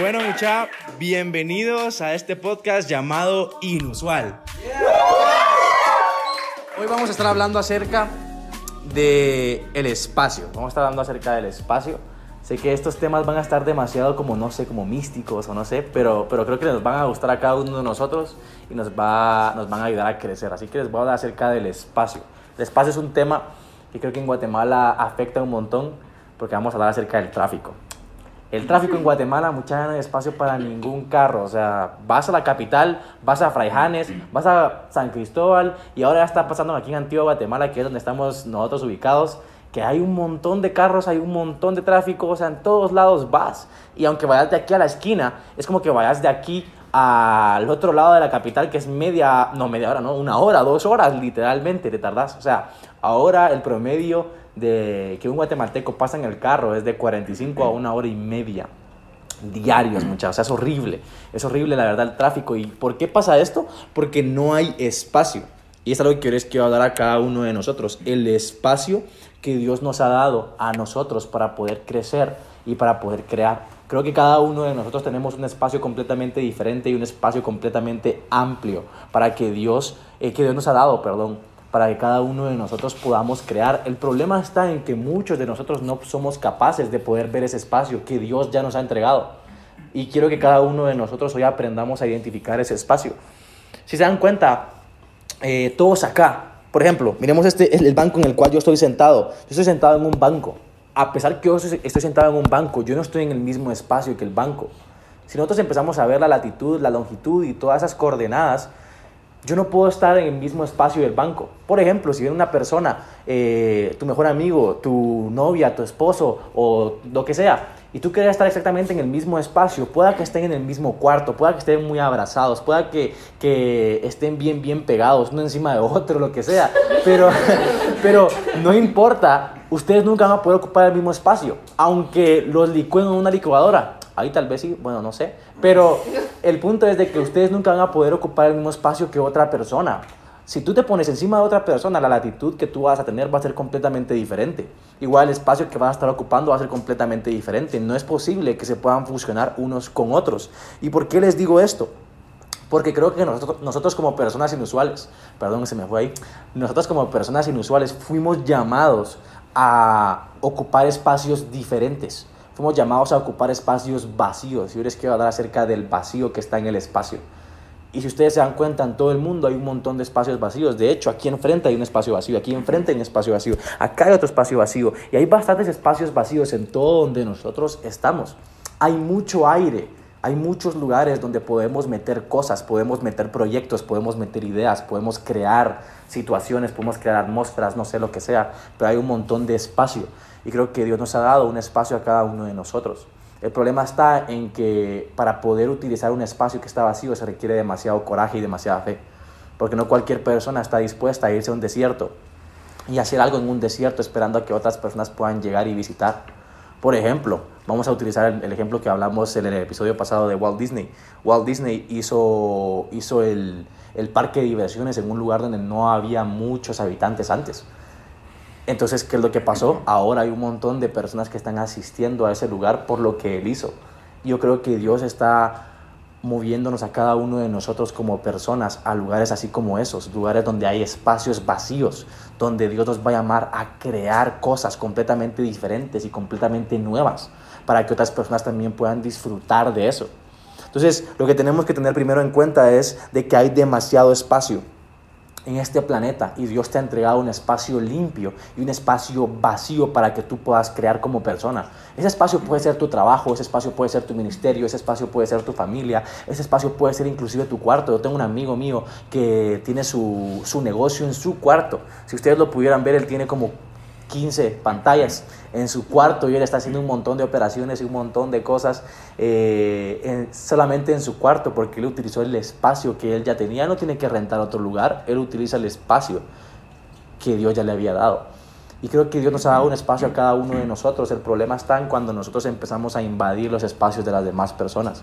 Bueno, mucha, bienvenidos a este podcast llamado Inusual. Hoy vamos a estar hablando acerca de el espacio. Vamos a estar hablando acerca del espacio. Sé que estos temas van a estar demasiado como, no sé, como místicos o no sé, pero, pero creo que nos van a gustar a cada uno de nosotros y nos, va, nos van a ayudar a crecer. Así que les voy a hablar acerca del espacio. El espacio es un tema que creo que en Guatemala afecta un montón porque vamos a hablar acerca del tráfico. El tráfico en Guatemala, mucha no hay espacio para ningún carro. O sea, vas a la capital, vas a Fraijanes, vas a San Cristóbal y ahora ya está pasando aquí en Antigua Guatemala, que es donde estamos nosotros ubicados, que hay un montón de carros, hay un montón de tráfico, o sea, en todos lados vas. Y aunque vayas de aquí a la esquina, es como que vayas de aquí al otro lado de la capital, que es media, no media hora, no, una hora, dos horas literalmente te tardas. O sea, ahora el promedio de que un guatemalteco pasa en el carro es de 45 a una hora y media diarios, muchachos. O sea, es horrible. Es horrible, la verdad, el tráfico. ¿Y por qué pasa esto? Porque no hay espacio. Y es algo que les quiero dar a cada uno de nosotros. El espacio que Dios nos ha dado a nosotros para poder crecer y para poder crear. Creo que cada uno de nosotros tenemos un espacio completamente diferente y un espacio completamente amplio para que Dios, eh, que Dios nos ha dado, perdón, para que cada uno de nosotros podamos crear. El problema está en que muchos de nosotros no somos capaces de poder ver ese espacio que Dios ya nos ha entregado. Y quiero que cada uno de nosotros hoy aprendamos a identificar ese espacio. Si se dan cuenta, eh, todos acá, por ejemplo, miremos este el banco en el cual yo estoy sentado. Yo estoy sentado en un banco. A pesar que yo estoy sentado en un banco, yo no estoy en el mismo espacio que el banco. Si nosotros empezamos a ver la latitud, la longitud y todas esas coordenadas, yo no puedo estar en el mismo espacio del banco. Por ejemplo, si viene una persona, eh, tu mejor amigo, tu novia, tu esposo o lo que sea, y tú quieres estar exactamente en el mismo espacio, pueda que estén en el mismo cuarto, pueda que estén muy abrazados, pueda que, que estén bien, bien pegados, uno encima de otro, lo que sea, pero, pero no importa, ustedes nunca van a poder ocupar el mismo espacio, aunque los licúen en una licuadora. Ahí tal vez sí, bueno, no sé. Pero el punto es de que ustedes nunca van a poder ocupar el mismo espacio que otra persona. Si tú te pones encima de otra persona, la latitud que tú vas a tener va a ser completamente diferente. Igual el espacio que vas a estar ocupando va a ser completamente diferente. No es posible que se puedan fusionar unos con otros. ¿Y por qué les digo esto? Porque creo que nosotros, nosotros como personas inusuales, perdón, se me fue ahí, nosotros como personas inusuales fuimos llamados a ocupar espacios diferentes. Fuimos llamados a ocupar espacios vacíos. Y hoy les quiero hablar acerca del vacío que está en el espacio. Y si ustedes se dan cuenta, en todo el mundo hay un montón de espacios vacíos. De hecho, aquí enfrente hay un espacio vacío, aquí enfrente hay un espacio vacío, acá hay otro espacio vacío. Y hay bastantes espacios vacíos en todo donde nosotros estamos. Hay mucho aire, hay muchos lugares donde podemos meter cosas, podemos meter proyectos, podemos meter ideas, podemos crear situaciones, podemos crear atmósferas, no sé lo que sea, pero hay un montón de espacio. Y creo que Dios nos ha dado un espacio a cada uno de nosotros. El problema está en que para poder utilizar un espacio que está vacío se requiere demasiado coraje y demasiada fe. Porque no cualquier persona está dispuesta a irse a un desierto y hacer algo en un desierto esperando a que otras personas puedan llegar y visitar. Por ejemplo, vamos a utilizar el, ejemplo que hablamos en el episodio pasado de Walt Disney. Walt Disney hizo, hizo el, el parque de diversiones en un lugar donde no había muchos habitantes antes. Entonces, ¿qué es lo que pasó? Ahora hay un montón de personas que están asistiendo a ese lugar por lo que él hizo. Yo creo que Dios está moviéndonos a cada uno de nosotros como personas a lugares así como esos, lugares donde hay espacios vacíos, donde Dios nos va a llamar a crear cosas completamente diferentes y completamente nuevas, para que otras personas también puedan disfrutar de eso. Entonces, lo que tenemos que tener primero en cuenta es de que hay demasiado espacio en este planeta y Dios te ha entregado un espacio limpio y un espacio vacío para que tú puedas crear como persona. Ese espacio puede ser tu trabajo, ese espacio puede ser tu ministerio, ese espacio puede ser tu familia, ese espacio puede ser inclusive tu cuarto. Yo tengo un amigo mío que tiene su, su negocio en su cuarto. Si ustedes lo pudieran ver, él tiene como 15 pantallas en su cuarto y él está haciendo un montón de operaciones y un montón de cosas eh, solamente en su cuarto porque él utilizó el espacio que él ya tenía, no tiene que rentar otro lugar, él utiliza el espacio que Dios ya le había dado. Y creo que Dios nos ha dado un espacio a cada uno de nosotros. El problema está en cuando nosotros empezamos a invadir los espacios de las demás personas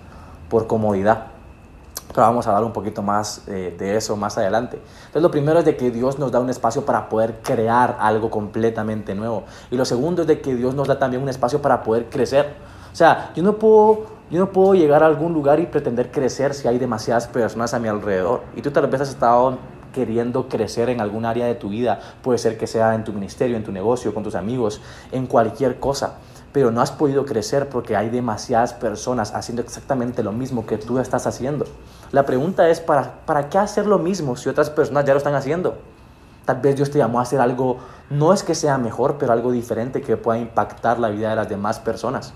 por comodidad. Pero vamos a hablar un poquito más eh, de eso más adelante. Entonces lo primero es de que Dios nos da un espacio para poder crear algo completamente nuevo. Y lo segundo es de que Dios nos da también un espacio para poder crecer. O sea, yo no puedo Yo no puedo llegar a algún lugar y pretender crecer si hay demasiadas personas a mi alrededor. Y tú tal vez has estado queriendo crecer en algún área de tu vida. Puede ser que sea en tu ministerio, en tu negocio, con tus amigos, en cualquier cosa. Pero no has podido crecer porque hay demasiadas personas haciendo exactamente lo mismo que tú estás haciendo. La pregunta es, ¿para, ¿para qué hacer lo mismo si otras personas ya lo están haciendo? Tal vez Dios te llamó a hacer algo, no es que sea mejor, pero algo diferente que pueda impactar la vida de las demás personas.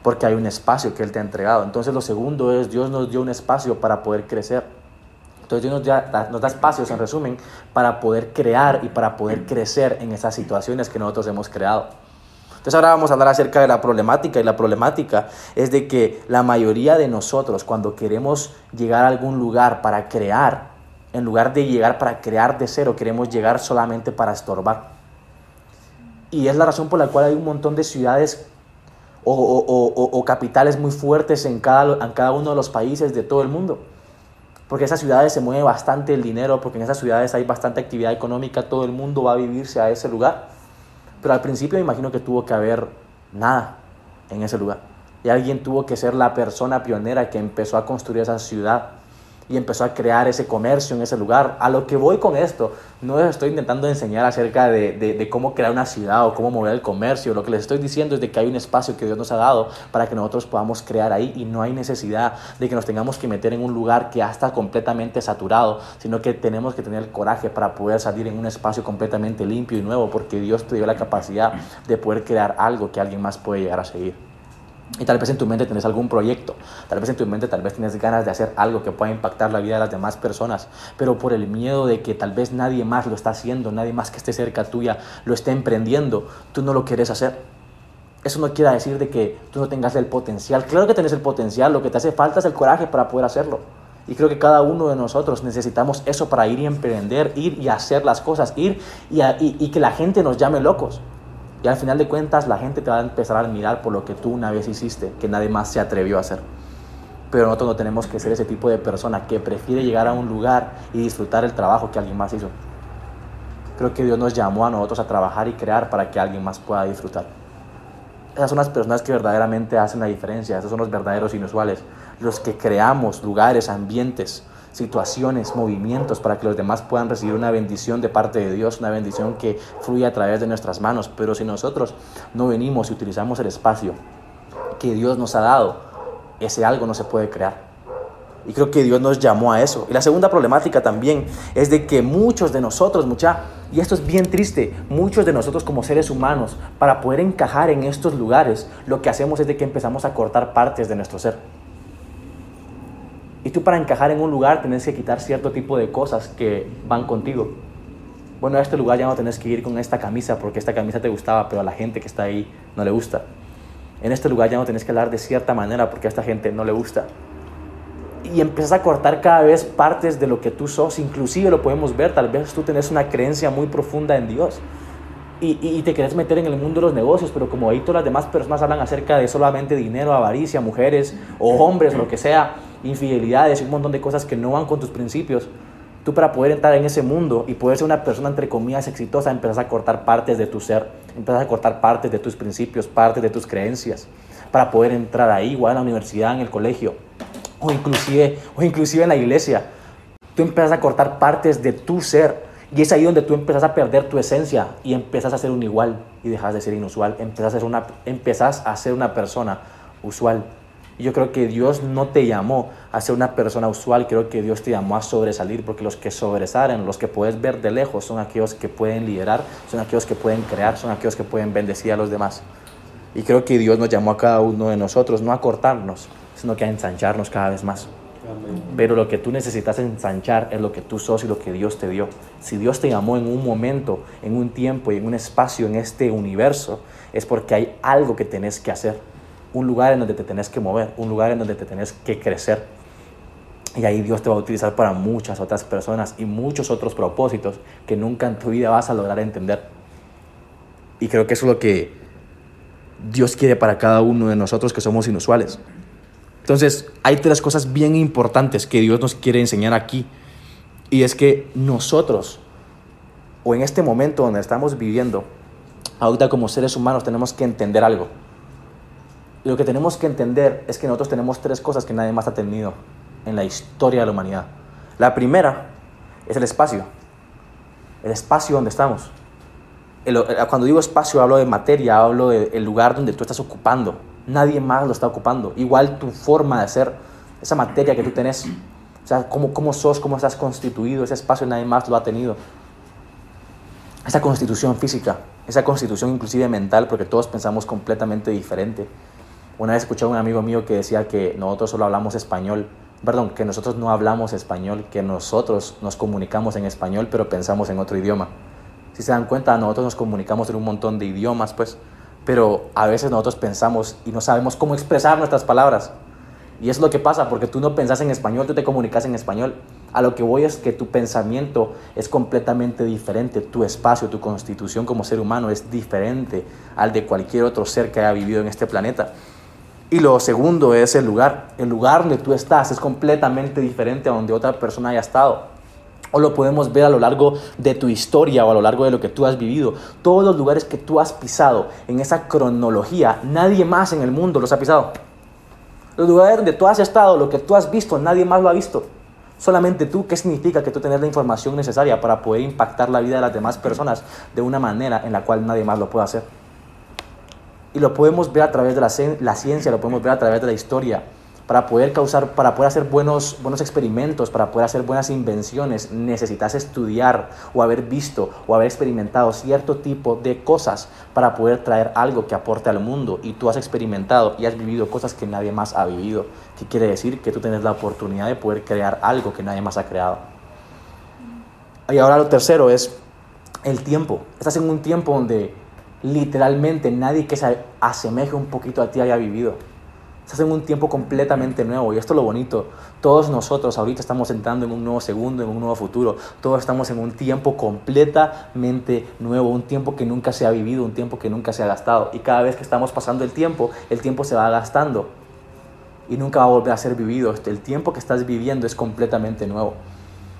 Porque hay un espacio que Él te ha entregado. Entonces lo segundo es, Dios nos dio un espacio para poder crecer. Entonces Dios nos da, nos da espacios, en resumen, para poder crear y para poder crecer en esas situaciones que nosotros hemos creado. Entonces ahora vamos a hablar acerca de la problemática y la problemática es de que la mayoría de nosotros cuando queremos llegar a algún lugar para crear, en lugar de llegar para crear de cero, queremos llegar solamente para estorbar. Y es la razón por la cual hay un montón de ciudades o, capitales muy fuertes en cada, en cada uno de los países de todo el mundo. Porque en esas ciudades se mueve bastante el dinero, porque en esas ciudades hay bastante actividad económica, todo el mundo va a vivirse a ese lugar. Pero al principio me imagino que tuvo que haber nada en ese lugar. Y alguien tuvo que ser la persona pionera que empezó a construir esa ciudad y empezó a crear ese comercio en ese lugar. A lo que voy con esto, no les estoy intentando enseñar acerca de, de, cómo crear una ciudad o cómo mover el comercio. Lo que les estoy diciendo es de que hay un espacio que Dios nos ha dado para que nosotros podamos crear ahí y no hay necesidad de que nos tengamos que meter en un lugar que ya está completamente saturado, sino que tenemos que tener el coraje para poder salir en un espacio completamente limpio y nuevo porque Dios te dio la capacidad de poder crear algo que alguien más puede llegar a seguir. Y tal vez en tu mente tienes algún proyecto, tal vez en tu mente tal vez tienes ganas de hacer algo que pueda impactar la vida de las demás personas, pero por el miedo de que tal vez nadie más lo está haciendo, nadie más que esté cerca tuya lo esté emprendiendo, tú no lo quieres hacer. Eso no quiere decir de que tú no tengas el potencial. Claro que tienes el potencial, lo que te hace falta es el coraje para poder hacerlo. Y creo que cada uno de nosotros necesitamos eso para ir y emprender, ir y hacer las cosas, ir y que la gente nos llame locos. Y al final de cuentas la gente te va a empezar a admirar por lo que tú una vez hiciste, que nadie más se atrevió a hacer. Pero nosotros no tenemos que ser ese tipo de persona que prefiere llegar a un lugar y disfrutar el trabajo que alguien más hizo. Creo que Dios nos llamó a nosotros a trabajar y crear para que alguien más pueda disfrutar. Esas son las personas que verdaderamente hacen la diferencia, esos son los verdaderos inusuales, los que creamos lugares, ambientes, situaciones, movimientos para que los demás puedan recibir una bendición de parte de Dios, una bendición que fluye a través de nuestras manos. Pero si nosotros no venimos y utilizamos el espacio que Dios nos ha dado, ese algo no se puede crear. Y creo que Dios nos llamó a eso. Y la segunda problemática también es de que muchos de nosotros, mucha, y esto es bien triste, muchos de nosotros como seres humanos, para poder encajar en estos lugares, lo que hacemos es de que empezamos a cortar partes de nuestro ser. Y tú para encajar en un lugar tenés que quitar cierto tipo de cosas que van contigo. Bueno, a este lugar ya no tenés que ir con esta camisa porque esta camisa te gustaba, pero a la gente que está ahí no le gusta. En este lugar ya no tenés que hablar de cierta manera porque a esta gente no le gusta. Y empiezas a cortar cada vez partes de lo que tú sos. Inclusive lo podemos ver, tal vez tú tenés una creencia muy profunda en Dios. Y, y, te querés meter en el mundo de los negocios, pero como ahí todas las demás personas hablan acerca de solamente dinero, avaricia, mujeres o hombres, lo que sea, infidelidades y un montón de cosas que no van con tus principios, tú para poder entrar en ese mundo y poder ser una persona entre comillas exitosa, empiezas a cortar partes de tu ser, empiezas a cortar partes de tus principios, partes de tus creencias, para poder entrar ahí, igual en la universidad, en el colegio, o inclusive, o inclusive en la iglesia. Tú empiezas a cortar partes de tu ser y es ahí donde tú empiezas a perder tu esencia y empiezas a ser un igual y dejas de ser inusual, empiezas a ser una, empiezas a ser una persona usual yo creo que Dios no te llamó a ser una persona usual, creo que Dios te llamó a sobresalir, porque los que sobresalen, los que puedes ver de lejos, son aquellos que pueden liderar, son aquellos que pueden crear, son aquellos que pueden bendecir a los demás. Y creo que Dios nos llamó a cada uno de nosotros, no a cortarnos, sino que a ensancharnos cada vez más. Pero lo que tú necesitas ensanchar es lo que tú sos y lo que Dios te dio. Si Dios te llamó en un momento, en un tiempo y en un espacio en este universo, es porque hay algo que tenés que hacer un lugar en donde te tenés que mover, un lugar en donde te tenés que crecer. Y ahí Dios te va a utilizar para muchas otras personas y muchos otros propósitos que nunca en tu vida vas a lograr entender. Y creo que eso es lo que Dios quiere para cada uno de nosotros que somos inusuales. Entonces, hay tres cosas bien importantes que Dios nos quiere enseñar aquí. Y es que nosotros, o en este momento donde estamos viviendo, ahorita como seres humanos tenemos que entender algo. Lo que tenemos que entender es que nosotros tenemos tres cosas que nadie más ha tenido en la historia de la humanidad. La primera es el espacio. El espacio donde estamos. cuando digo espacio hablo de materia, hablo del lugar donde tú estás ocupando. Nadie más lo está ocupando. Igual tu forma de ser, esa materia que tú tenés. O sea, cómo, cómo sos, cómo estás constituido, ese espacio nadie más lo ha tenido. Esa constitución física, esa constitución inclusive mental, porque todos pensamos completamente diferente. Una vez escuché a un amigo mío que decía que nosotros solo hablamos español, perdón, que nosotros no hablamos español, que nosotros nos comunicamos en español, pero pensamos en otro idioma. Si se dan cuenta, nosotros nos comunicamos en un montón de idiomas, pues, pero a veces nosotros pensamos y no sabemos cómo expresar nuestras palabras. Y es lo que pasa, porque tú no pensás en español, tú te comunicas en español. A lo que voy es que tu pensamiento es completamente diferente, tu espacio, tu constitución como ser humano es diferente al de cualquier otro ser que haya vivido en este planeta. Y lo segundo es el lugar. El lugar donde tú estás es completamente diferente a donde otra persona haya estado. O lo podemos ver a lo largo de tu historia o a lo largo de lo que tú has vivido. Todos los lugares que tú has pisado en esa cronología, nadie más en el mundo los ha pisado. Los lugares donde tú has estado, lo que tú has visto, nadie más lo ha visto. Solamente tú, ¿qué significa que tú tenés la información necesaria para poder impactar la vida de las demás personas de una manera en la cual nadie más lo puede hacer? Y lo podemos ver a través de la, ciencia, lo podemos ver a través de la historia. Para poder causar, para poder hacer buenos, buenos experimentos, para poder hacer buenas invenciones, necesitas estudiar o haber visto o haber experimentado cierto tipo de cosas para poder traer algo que aporte al mundo. Y tú has experimentado y has vivido cosas que nadie más ha vivido. ¿Qué quiere decir? Que tú tienes la oportunidad de poder crear algo que nadie más ha creado. Y ahora lo tercero es el tiempo. Estás en un tiempo donde literalmente nadie que se asemeje un poquito a ti haya vivido. Estás en un tiempo completamente nuevo y esto es lo bonito. Todos nosotros ahorita estamos entrando en un nuevo segundo, en un nuevo futuro. Todos estamos en un tiempo completamente nuevo, un tiempo que nunca se ha vivido, un tiempo que nunca se ha gastado. Y cada vez que estamos pasando el tiempo, el tiempo se va gastando y nunca va a volver a ser vivido. El tiempo que estás viviendo es completamente nuevo.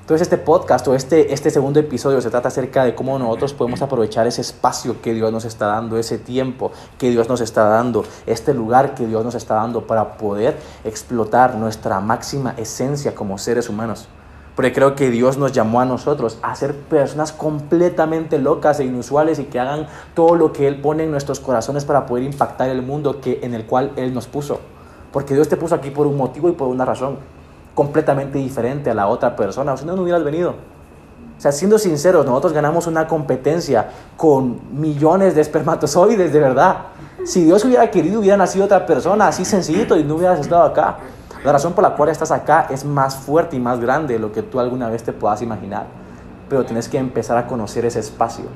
Entonces este podcast o este, este segundo episodio se trata acerca de cómo nosotros podemos aprovechar ese espacio que Dios nos está dando, ese tiempo que Dios nos está dando, este lugar que Dios nos está dando para poder explotar nuestra máxima esencia como seres humanos. Porque creo que Dios nos llamó a nosotros a ser personas completamente locas e inusuales y que hagan todo lo que Él pone en nuestros corazones para poder impactar el mundo que, en el cual Él nos puso. Porque Dios te puso aquí por un motivo y por una razón completamente diferente a la otra persona, o si no, no hubieras venido. O sea, siendo sinceros, nosotros ganamos una competencia con millones de espermatozoides, de verdad. Si Dios hubiera querido, hubiera nacido otra persona, así sencillito, y no hubieras estado acá. La razón por la cual estás acá es más fuerte y más grande de lo que tú alguna vez te puedas imaginar. Pero tienes que empezar a conocer ese espacio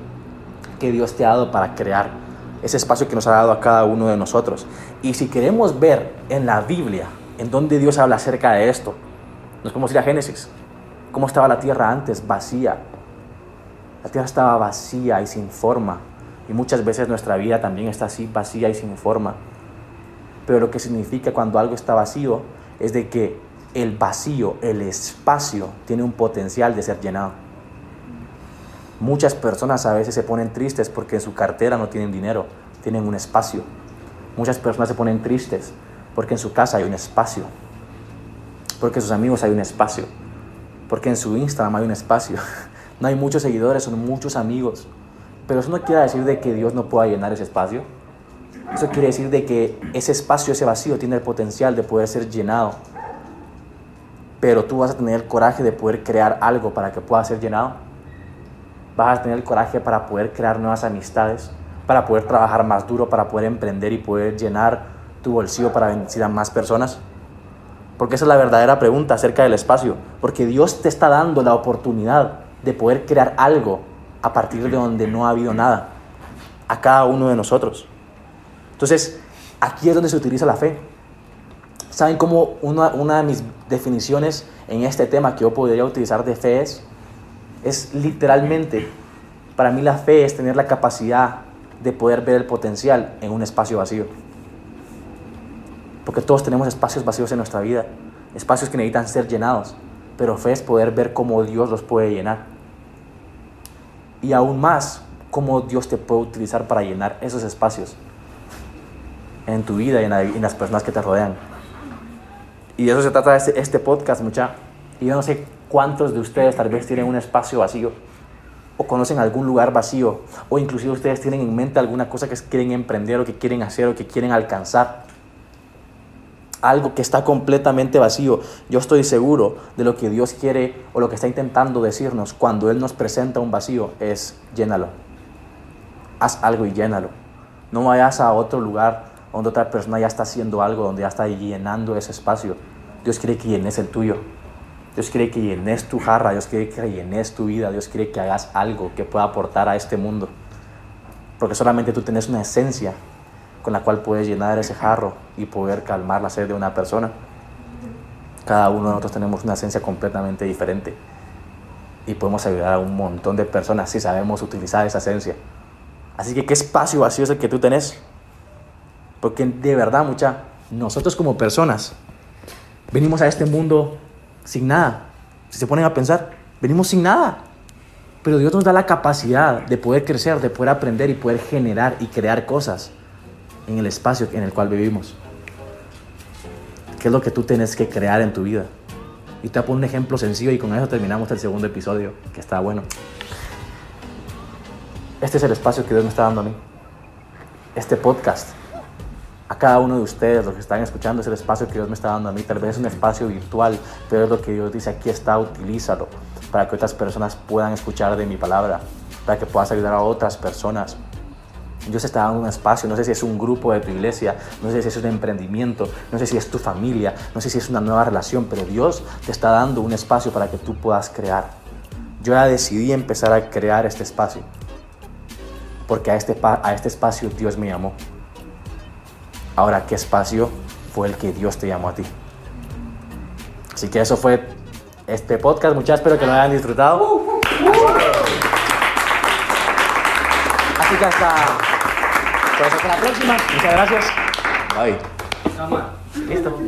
que Dios te ha dado para crear, ese espacio que nos ha dado a cada uno de nosotros. Y si queremos ver en la Biblia en donde Dios habla acerca de esto, nos podemos ir a Génesis. ¿Cómo estaba la tierra antes? Vacía. La tierra estaba vacía y sin forma. Y muchas veces nuestra vida también está así, vacía y sin forma. Pero lo que significa cuando algo está vacío es de que el vacío, el espacio, tiene un potencial de ser llenado. Muchas personas a veces se ponen tristes porque en su cartera no tienen dinero, tienen un espacio. Muchas personas se ponen tristes porque en su casa hay un espacio porque en sus amigos hay un espacio, porque en su Instagram hay un espacio. No hay muchos seguidores, son muchos amigos. Pero eso no quiere decir de que Dios no pueda llenar ese espacio. Eso quiere decir de que ese espacio, ese vacío tiene el potencial de poder ser llenado. Pero tú vas a tener el coraje de poder crear algo para que pueda ser llenado. Vas a tener el coraje para poder crear nuevas amistades, para poder trabajar más duro, para poder emprender y poder llenar tu bolsillo para bendecir a más personas. Porque esa es la verdadera pregunta acerca del espacio. Porque Dios te está dando la oportunidad de poder crear algo a partir de donde no ha habido nada. A cada uno de nosotros. Entonces, aquí es donde se utiliza la fe. ¿Saben cómo una, de mis definiciones en este tema que yo podría utilizar de fe es? Es literalmente, para mí la fe es tener la capacidad de poder ver el potencial en un espacio vacío. Porque todos tenemos espacios vacíos en nuestra vida, espacios que necesitan ser llenados, pero fe es poder ver cómo Dios los puede llenar. Y aún más, cómo Dios te puede utilizar para llenar esos espacios. en tu vida y en, las personas que te rodean. Y de eso se trata este, este podcast, mucha. Y yo no sé cuántos de ustedes tal vez tienen un espacio vacío o conocen algún lugar vacío o inclusive ustedes tienen en mente alguna cosa que quieren emprender o que quieren hacer o que quieren alcanzar. Algo que está completamente vacío. Yo estoy seguro de lo que Dios quiere o lo que está intentando decirnos cuando Él nos presenta un vacío es llénalo. Haz algo y llénalo. No vayas a otro lugar donde otra persona ya está haciendo algo, donde ya está llenando ese espacio. Dios quiere que llenes el tuyo. Dios quiere que llenes tu jarra, Dios quiere que llenes tu vida, Dios quiere que hagas algo que pueda aportar a este mundo. Porque solamente tú tienes una esencia con la cual puedes llenar ese jarro y poder calmar la sed de una persona. Cada uno de nosotros tenemos una esencia completamente diferente y podemos ayudar a un montón de personas si sabemos utilizar esa esencia. Así que, ¿qué espacio vacío es el que tú tenés? Porque de verdad, mucha, nosotros como personas venimos a este mundo sin nada. Si se ponen a pensar, venimos sin nada. Pero Dios nos da la capacidad de poder crecer, de poder aprender y poder generar y crear cosas en el espacio en el cual vivimos. ¿Qué es lo que tú tienes que crear en tu vida? Y te poner un ejemplo sencillo y con eso terminamos el segundo episodio, que está bueno. Este es el espacio que Dios me está dando a mí. Este podcast a cada uno de ustedes, los que están escuchando, es el espacio que Dios me está dando a mí. Tal vez es un espacio virtual, pero es lo que Dios dice, aquí está, utilízalo, para que otras personas puedan escuchar de mi palabra, para que puedas ayudar a otras personas. Dios está dando un espacio, no sé si es un grupo de tu iglesia, no sé si es un emprendimiento, no sé si es tu familia, no sé si es una nueva relación, pero Dios te está dando un espacio para que tú puedas crear. Yo ya decidí empezar a crear este espacio, porque a este, a este espacio Dios me llamó. Ahora, ¿qué espacio fue el que Dios te llamó a ti? Así que eso fue este podcast. Muchas espero que lo hayan disfrutado. Así que hasta, pues hasta la próxima. Muchas gracias. Bye. Listo.